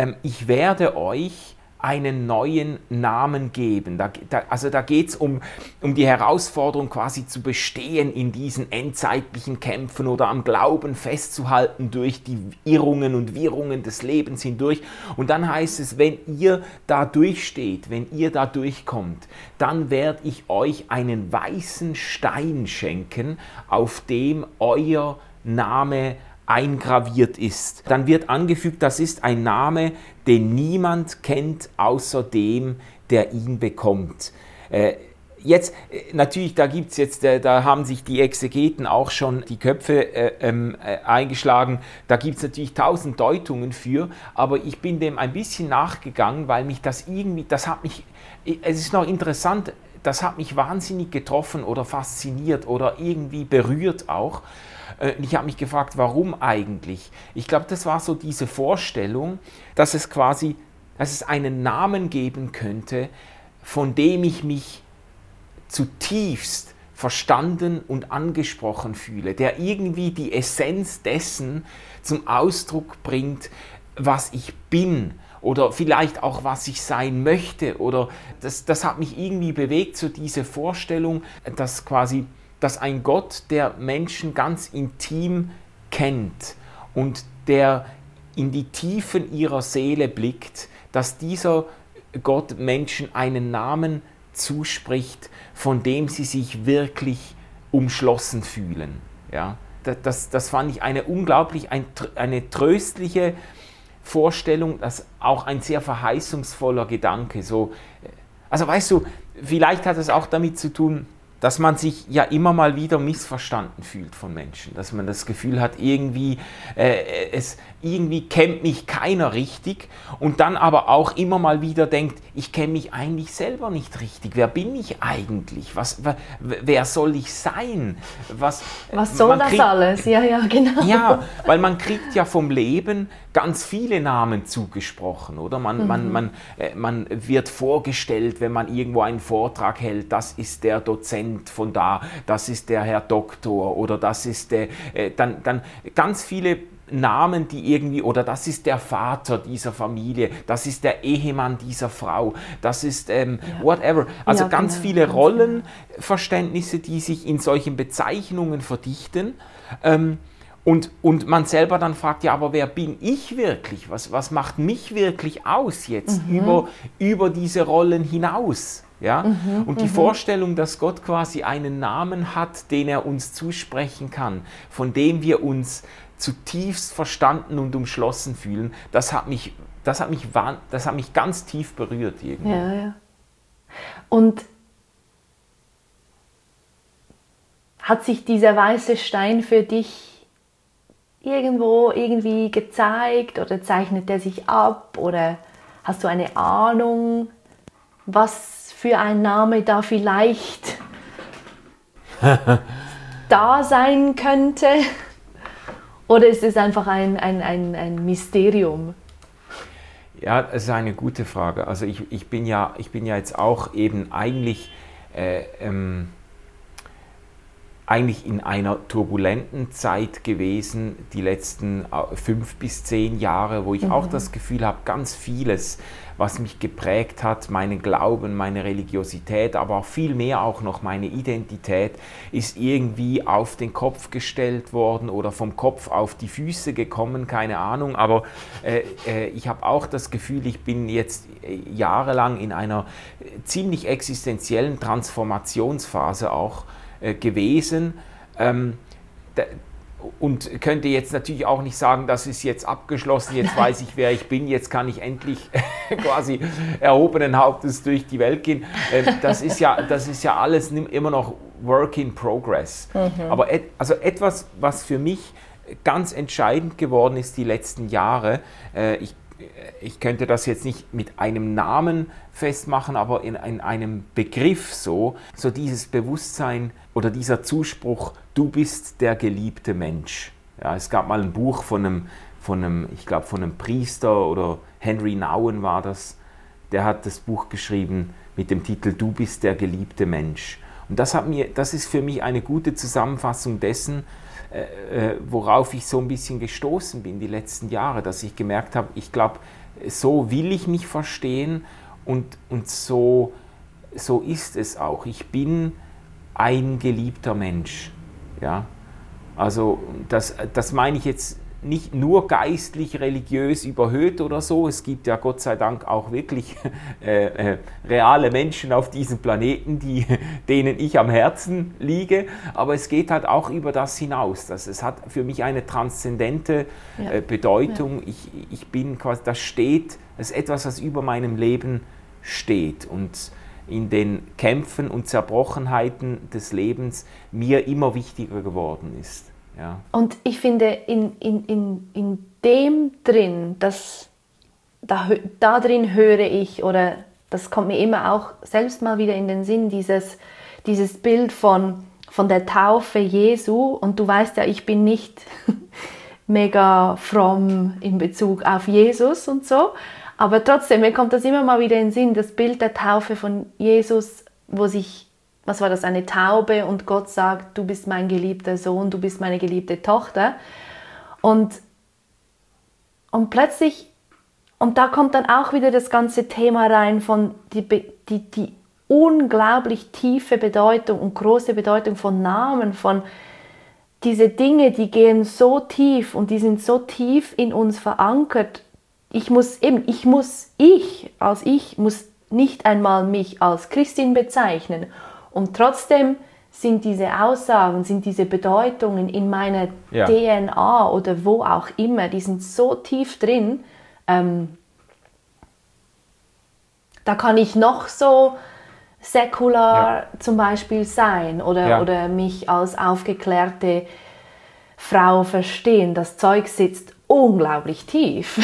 ähm, ich werde euch einen neuen Namen geben. Da, da, also da geht es um, um die Herausforderung quasi zu bestehen in diesen endzeitlichen Kämpfen oder am Glauben festzuhalten durch die Irrungen und Wirrungen des Lebens hindurch. Und dann heißt es, wenn ihr da durchsteht, wenn ihr da durchkommt, dann werde ich euch einen weißen Stein schenken, auf dem euer Name eingraviert ist. Dann wird angefügt, das ist ein Name, den niemand kennt außer dem, der ihn bekommt. Äh, jetzt, äh, natürlich, da gibt es jetzt, äh, da haben sich die Exegeten auch schon die Köpfe äh, ähm, äh, eingeschlagen. Da gibt es natürlich tausend Deutungen für, aber ich bin dem ein bisschen nachgegangen, weil mich das irgendwie, das hat mich, es ist noch interessant, das hat mich wahnsinnig getroffen oder fasziniert oder irgendwie berührt auch. Äh, ich habe mich gefragt, warum eigentlich? Ich glaube, das war so diese Vorstellung, dass es quasi, dass es einen Namen geben könnte, von dem ich mich zutiefst verstanden und angesprochen fühle, der irgendwie die Essenz dessen zum Ausdruck bringt, was ich bin oder vielleicht auch was ich sein möchte oder das, das hat mich irgendwie bewegt, so diese Vorstellung, dass quasi dass ein Gott, der Menschen ganz intim kennt und der in die Tiefen ihrer Seele blickt, dass dieser Gott Menschen einen Namen zuspricht, von dem sie sich wirklich umschlossen fühlen. Ja, das, das fand ich eine unglaublich, ein, eine tröstliche Vorstellung, das auch ein sehr verheißungsvoller Gedanke. So, also weißt du, vielleicht hat es auch damit zu tun, dass man sich ja immer mal wieder missverstanden fühlt von Menschen, dass man das Gefühl hat, irgendwie, äh, es, irgendwie kennt mich keiner richtig und dann aber auch immer mal wieder denkt, ich kenne mich eigentlich selber nicht richtig. Wer bin ich eigentlich? Was, wer soll ich sein? Was, Was soll das kriegt, alles? Ja, ja, genau. Ja, weil man kriegt ja vom Leben ganz viele Namen zugesprochen, oder? Man, mhm. man, man, äh, man wird vorgestellt, wenn man irgendwo einen Vortrag hält, das ist der Dozent von da, das ist der Herr Doktor oder das ist der, äh, dann, dann ganz viele Namen, die irgendwie, oder das ist der Vater dieser Familie, das ist der Ehemann dieser Frau, das ist ähm, ja. whatever. Also ja, ganz genau, viele genau. Rollenverständnisse, die sich in solchen Bezeichnungen verdichten. Ähm, und, und man selber dann fragt, ja, aber wer bin ich wirklich? Was, was macht mich wirklich aus jetzt mhm. über, über diese Rollen hinaus? Ja? Mhm, und die mhm. Vorstellung, dass Gott quasi einen Namen hat, den er uns zusprechen kann, von dem wir uns zutiefst verstanden und umschlossen fühlen, das hat mich, das hat mich, das hat mich ganz tief berührt. Irgendwie. Ja, ja. Und hat sich dieser weiße Stein für dich irgendwo irgendwie gezeigt oder zeichnet er sich ab oder hast du eine Ahnung, was für ein Name da vielleicht da sein könnte? Oder ist es einfach ein, ein, ein, ein Mysterium? Ja, das ist eine gute Frage. Also ich, ich, bin, ja, ich bin ja jetzt auch eben eigentlich äh, ähm, eigentlich in einer turbulenten Zeit gewesen, die letzten äh, fünf bis zehn Jahre, wo ich mhm. auch das Gefühl habe, ganz vieles, was mich geprägt hat, meinen Glauben, meine Religiosität, aber auch viel mehr auch noch meine Identität, ist irgendwie auf den Kopf gestellt worden oder vom Kopf auf die Füße gekommen, keine Ahnung. Aber äh, äh, ich habe auch das Gefühl, ich bin jetzt äh, jahrelang in einer äh, ziemlich existenziellen Transformationsphase auch gewesen. Ähm, und könnte jetzt natürlich auch nicht sagen, das ist jetzt abgeschlossen, jetzt weiß ich, wer ich bin, jetzt kann ich endlich quasi erhobenen Hauptes durch die Welt gehen. Ähm, das ist ja, das ist ja alles immer noch Work in Progress. Mhm. Aber et, also etwas, was für mich ganz entscheidend geworden ist die letzten Jahre, äh, ich ich könnte das jetzt nicht mit einem Namen festmachen, aber in, in, einem Begriff so, so dieses Bewusstsein oder dieser Zuspruch, du bist der geliebte Mensch. Ja, es gab mal ein Buch von einem, von einem ich glaube, von einem Priester oder Henry Nouwen war das, der hat das Buch geschrieben mit dem Titel Du bist der geliebte Mensch. Und das, hat mir, das ist für mich eine gute Zusammenfassung dessen, äh, äh, worauf ich so ein bisschen gestoßen bin die letzten Jahre, dass ich gemerkt habe, ich glaube, so will ich mich verstehen und, und so, so ist es auch. Ich bin ein geliebter Mensch. Ja? Also das, das meine ich jetzt nicht nur geistlich, religiös überhöht oder so. Es gibt ja Gott sei Dank auch wirklich äh, äh, reale Menschen auf diesem Planeten, die, denen ich am Herzen liege. Aber es geht halt auch über das hinaus. Das, es hat für mich eine transzendente ja. äh, Bedeutung. Ja. Ich, ich bin quasi, das steht, das ist etwas, was über meinem Leben steht. Und in den Kämpfen und Zerbrochenheiten des Lebens mir immer wichtiger geworden ist. Ja. Und ich finde, in, in, in, in dem drin, das, da, da drin höre ich, oder das kommt mir immer auch selbst mal wieder in den Sinn, dieses, dieses Bild von, von der Taufe Jesu. Und du weißt ja, ich bin nicht mega fromm in Bezug auf Jesus und so. Aber trotzdem, mir kommt das immer mal wieder in den Sinn, das Bild der Taufe von Jesus, wo sich was war das, eine Taube und Gott sagt, du bist mein geliebter Sohn, du bist meine geliebte Tochter. Und, und plötzlich, und da kommt dann auch wieder das ganze Thema rein von die, die, die unglaublich tiefe Bedeutung und große Bedeutung von Namen, von diese Dinge, die gehen so tief und die sind so tief in uns verankert. Ich muss eben, ich muss, ich als ich muss nicht einmal mich als Christin bezeichnen und trotzdem sind diese Aussagen, sind diese Bedeutungen in meiner ja. DNA oder wo auch immer, die sind so tief drin, ähm, da kann ich noch so säkular ja. zum Beispiel sein oder, ja. oder mich als aufgeklärte Frau verstehen. Das Zeug sitzt unglaublich tief.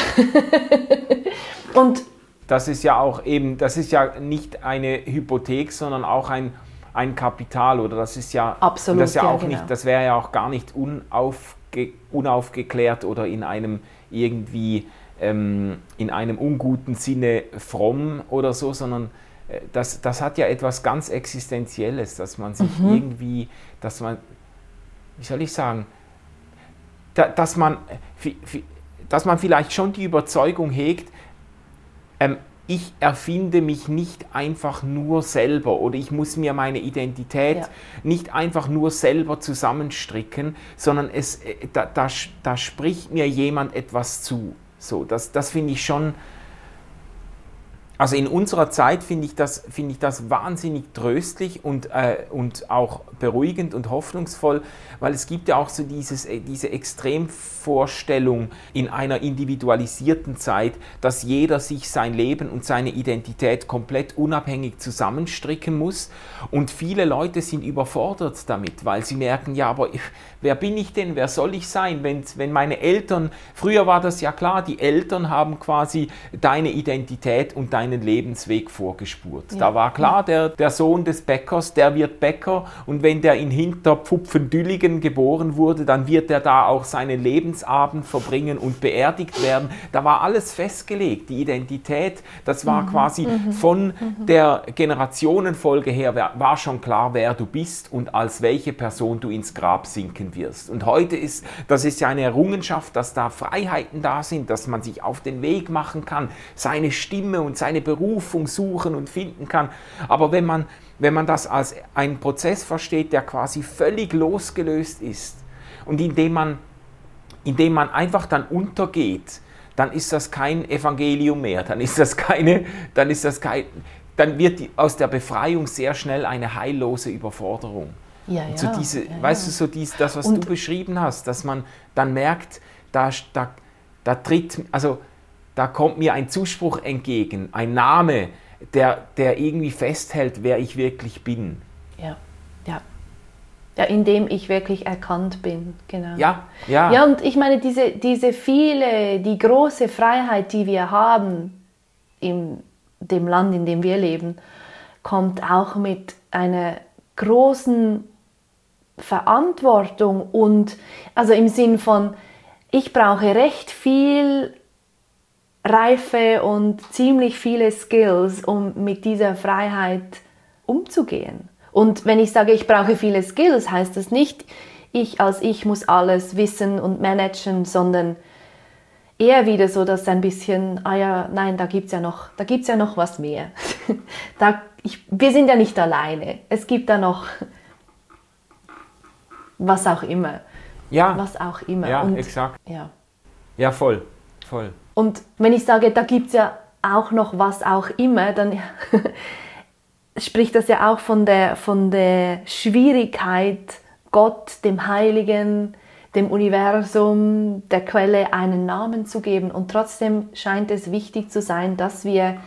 Und das ist ja auch eben, das ist ja nicht eine Hypothek, sondern auch ein ein Kapital oder das ist ja, Absolut, das, ja ja auch genau. nicht, das wäre ja auch gar nicht unaufge, unaufgeklärt oder in einem irgendwie ähm, in einem unguten Sinne fromm oder so, sondern äh, das, das hat ja etwas ganz Existenzielles, dass man sich mhm. irgendwie, dass man, wie soll ich sagen, da, dass man, dass man vielleicht schon die Überzeugung hegt, ähm, ich erfinde mich nicht einfach nur selber oder ich muss mir meine Identität ja. nicht einfach nur selber zusammenstricken, sondern es, äh, da, da, da spricht mir jemand etwas zu. So, das, das finde ich schon also in unserer Zeit finde ich, das, find ich das wahnsinnig tröstlich und, äh, und auch beruhigend und hoffnungsvoll, weil es gibt ja auch so dieses, äh, diese Extremvorstellung in einer individualisierten Zeit, dass jeder sich sein Leben und seine Identität komplett unabhängig zusammenstricken muss. Und viele Leute sind überfordert damit, weil sie merken, ja, aber wer bin ich denn, wer soll ich sein, wenn, wenn meine Eltern, früher war das ja klar, die Eltern haben quasi deine Identität und deine seinen Lebensweg vorgespurt. Ja. Da war klar, der, der Sohn des Bäckers, der wird Bäcker und wenn der in Hinterpfupfendülligen geboren wurde, dann wird er da auch seinen Lebensabend verbringen und beerdigt werden. Da war alles festgelegt, die Identität, das war mhm. quasi mhm. von mhm. der Generationenfolge her, war schon klar, wer du bist und als welche Person du ins Grab sinken wirst. Und heute ist, das ist ja eine Errungenschaft, dass da Freiheiten da sind, dass man sich auf den Weg machen kann, seine Stimme und seine Berufung suchen und finden kann. Aber wenn man, wenn man das als einen Prozess versteht, der quasi völlig losgelöst ist und indem man, indem man einfach dann untergeht, dann ist das kein Evangelium mehr, dann ist das keine, dann ist das kein, dann wird die, aus der Befreiung sehr schnell eine heillose Überforderung. Ja, ja, so diese, ja, weißt du, so dies, das, was und du beschrieben hast, dass man dann merkt, da, da, da tritt, also da kommt mir ein Zuspruch entgegen, ein Name, der, der irgendwie festhält, wer ich wirklich bin. Ja, ja. Ja, indem ich wirklich erkannt bin, genau. Ja, ja. Ja, und ich meine, diese, diese viele, die große Freiheit, die wir haben in dem Land, in dem wir leben, kommt auch mit einer großen Verantwortung und also im Sinn von, ich brauche recht viel Reife und ziemlich viele Skills, um mit dieser Freiheit umzugehen. Und wenn ich sage, ich brauche viele Skills, heißt das nicht, ich als ich muss alles wissen und managen, sondern eher wieder so, dass ein bisschen, ah ja, nein, da gibt es ja, noch, ja noch was mehr. da, ich, wir sind ja nicht alleine. Es gibt da noch was auch immer. Ja. Was auch immer. Ja, und, exakt. Ja. ja, voll. voll. Und wenn ich sage, da gibt es ja auch noch was auch immer, dann spricht das ja auch von der, von der Schwierigkeit, Gott, dem Heiligen, dem Universum, der Quelle einen Namen zu geben. Und trotzdem scheint es wichtig zu sein, dass wir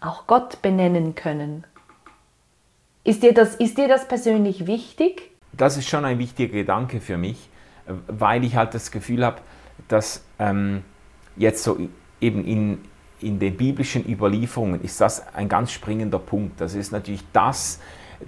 auch Gott benennen können. Ist dir das, ist dir das persönlich wichtig? das ist schon ein wichtiger Gedanke für mich, weil ich halt das Gefühl habe, dass ähm, jetzt so eben in, in den biblischen Überlieferungen ist das ein ganz springender Punkt. Das ist natürlich das,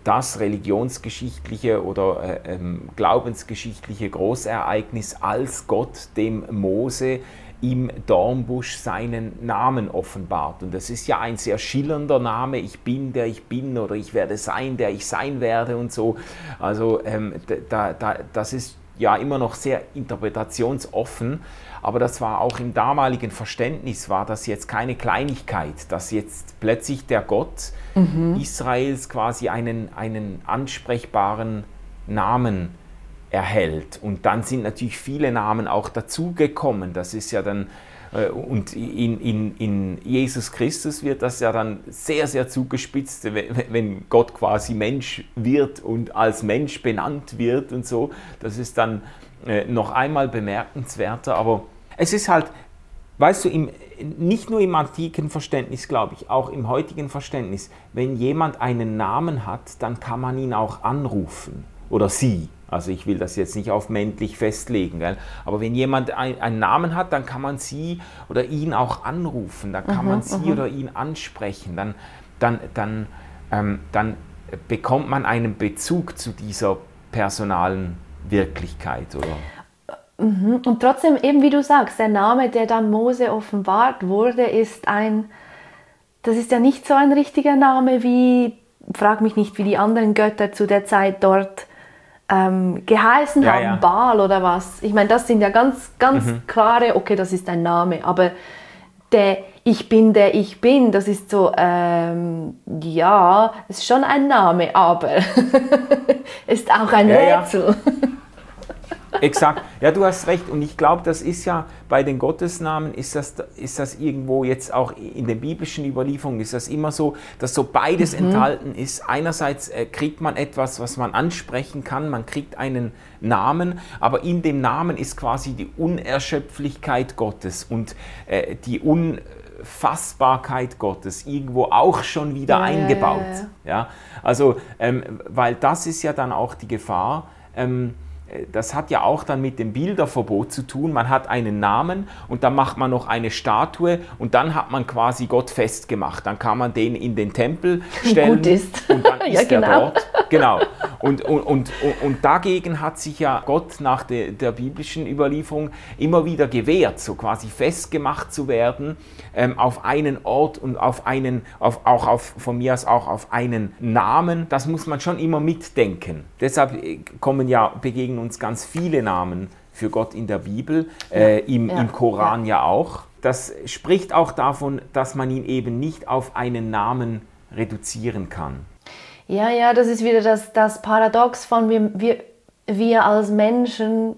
das religionsgeschichtliche oder äh, ähm, glaubensgeschichtliche Großereignis, als Gott dem Mose im Dornbusch seinen Namen offenbart. Und das ist ja ein sehr schillernder Name, ich bin der ich bin oder ich werde sein, der ich sein werde und so. Also ähm, da, da, das ist ja immer noch sehr interpretationsoffen, aber das war auch im damaligen Verständnis, war das jetzt keine Kleinigkeit, dass jetzt plötzlich der Gott mhm. Israels quasi einen, einen ansprechbaren Namen erhält. Und dann sind natürlich viele Namen auch dazugekommen. Das ist ja dann, und in, in, in Jesus Christus wird das ja dann sehr, sehr zugespitzt, wenn Gott quasi Mensch wird und als Mensch benannt wird und so. Das ist dann äh, noch einmal bemerkenswerter. Aber es ist halt, weißt du, im, nicht nur im antiken Verständnis, glaube ich, auch im heutigen Verständnis, wenn jemand einen Namen hat, dann kann man ihn auch anrufen oder sie. Also ich will das jetzt nicht auf männlich festlegen. Gell? Aber wenn jemand ein, einen Namen hat, dann kann man sie oder ihn auch anrufen, dann kann mhm, man sie mhm. oder ihn ansprechen, dann, dann, dann, ähm, dann bekommt man einen Bezug zu dieser personalen Wirklichkeit. Oder? Mhm. Und trotzdem, eben wie du sagst, der Name, der dann Mose offenbart wurde, ist ein, das ist ja nicht so ein richtiger Name wie, frag mich nicht, wie die anderen Götter zu der Zeit dort ähm, geheißen ja, haben, ja. Baal oder was. Ich meine, das sind ja ganz, ganz mhm. klare, okay, das ist ein Name, aber der Ich bin, der ich bin, das ist so, ähm, ja, ist schon ein Name, aber ist auch ein ja, Rätsel. Exakt. Ja, du hast recht. Und ich glaube, das ist ja bei den Gottesnamen, ist das, ist das irgendwo jetzt auch in den biblischen Überlieferungen, ist das immer so, dass so beides mhm. enthalten ist. Einerseits äh, kriegt man etwas, was man ansprechen kann, man kriegt einen Namen, aber in dem Namen ist quasi die Unerschöpflichkeit Gottes und äh, die Unfassbarkeit Gottes irgendwo auch schon wieder ja, eingebaut. Ja, ja. ja? Also, ähm, weil das ist ja dann auch die Gefahr, ähm, äh, das hat ja auch dann mit dem Bilderverbot zu tun. Man hat einen Namen und dann macht man noch eine Statue und dann hat man quasi Gott festgemacht. Dann kann man den in den Tempel stellen Gut ist. und dann ist ja, genau. er dort. Genau. Und, und, und, und, dagegen hat sich ja Gott nach der, der biblischen Überlieferung immer wieder gewehrt, so quasi festgemacht zu werden ähm, auf einen Ort und auf einen, auf, auch auf, von mir aus auch auf einen Namen. Das muss man schon immer mitdenken. Deshalb äh, kommen ja, begegnen uns ganz viele Namen für Gott in der Bibel, äh, im, ja. im Koran ja. ja auch. Das spricht auch davon, dass man ihn eben nicht auf einen Namen reduzieren kann. Ja, ja, das ist wieder das, das Paradox von wir, wir, wir als Menschen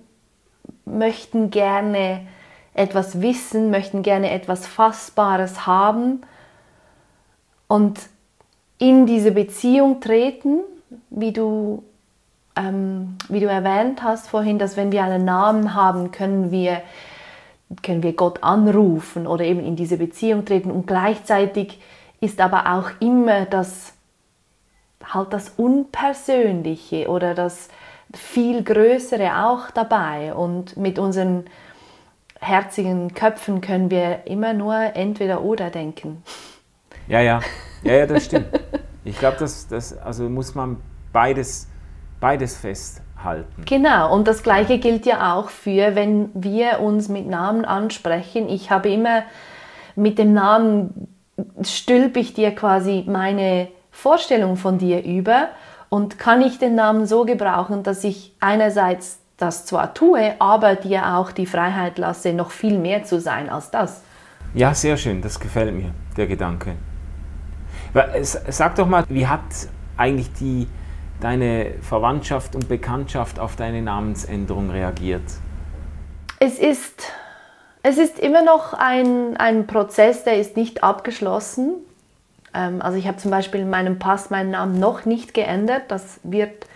möchten gerne etwas wissen, möchten gerne etwas Fassbares haben und in diese Beziehung treten, wie du, ähm, wie du erwähnt hast vorhin, dass wenn wir einen Namen haben, können wir, können wir Gott anrufen oder eben in diese Beziehung treten und gleichzeitig ist aber auch immer das halt das Unpersönliche oder das viel Größere auch dabei und mit unseren herzigen Köpfen können wir immer nur entweder oder denken. Ja, ja, ja, ja das stimmt. Ich glaube, das, das also muss man beides, beides festhalten. Genau, und das Gleiche gilt ja auch für, wenn wir uns mit Namen ansprechen. Ich habe immer mit dem Namen stülpe ich dir quasi meine Vorstellung von dir über und kann ich den Namen so gebrauchen, dass ich einerseits das zwar tue, aber dir auch die Freiheit lasse, noch viel mehr zu sein als das. Ja, sehr schön, das gefällt mir, der Gedanke. Sag doch mal, wie hat eigentlich die, deine Verwandtschaft und Bekanntschaft auf deine Namensänderung reagiert? Es ist, es ist immer noch ein, ein Prozess, der ist nicht abgeschlossen. Ähm, also ich habe zum Beispiel in meinem Pass meinen Namen noch nicht geändert. Das wird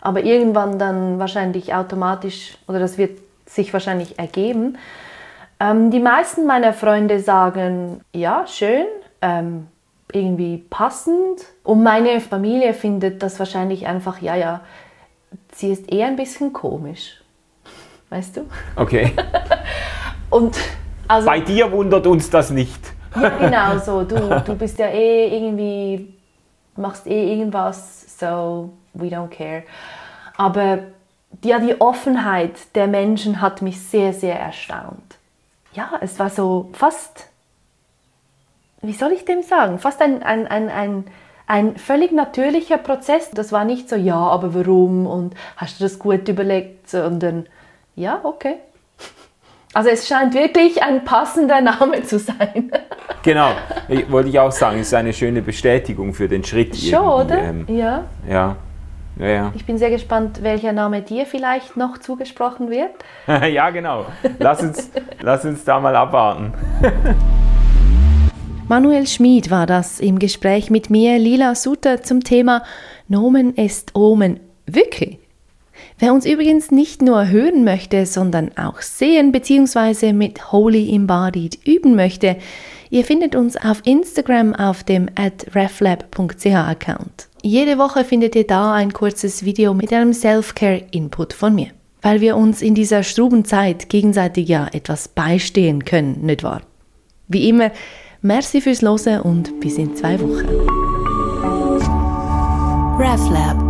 aber irgendwann dann wahrscheinlich automatisch oder das wird sich wahrscheinlich ergeben. Ähm, die meisten meiner Freunde sagen, ja, schön, ähm, irgendwie passend. Und meine Familie findet das wahrscheinlich einfach, ja, ja, sie ist eher ein bisschen komisch. Weißt du? Okay. Und also, Bei dir wundert uns das nicht. ja, genau so. Du, du bist ja eh irgendwie, machst eh irgendwas, so we don't care. Aber ja, die Offenheit der Menschen hat mich sehr, sehr erstaunt. Ja, es war so fast, wie soll ich dem sagen, fast ein, ein, ein, ein, ein völlig natürlicher Prozess. Das war nicht so, ja, aber warum und hast du das gut überlegt, sondern ja, okay. Also es scheint wirklich ein passender Name zu sein. genau, wollte ich auch sagen, es ist eine schöne Bestätigung für den Schritt. Schon, oder? Ähm, ja. Ja. Ja, ja. Ich bin sehr gespannt, welcher Name dir vielleicht noch zugesprochen wird. ja, genau. Lass uns, lass uns da mal abwarten. Manuel Schmid war das im Gespräch mit mir, Lila Suter, zum Thema Nomen est Omen. Wirklich? Wer uns übrigens nicht nur hören möchte, sondern auch sehen bzw. mit Holy Embodied üben möchte, ihr findet uns auf Instagram auf dem at reflab.ch Account. Jede Woche findet ihr da ein kurzes Video mit einem Self-Care-Input von mir, weil wir uns in dieser struben Zeit gegenseitig ja etwas beistehen können, nicht wahr? Wie immer, merci fürs Losen und bis in zwei Wochen. RefLab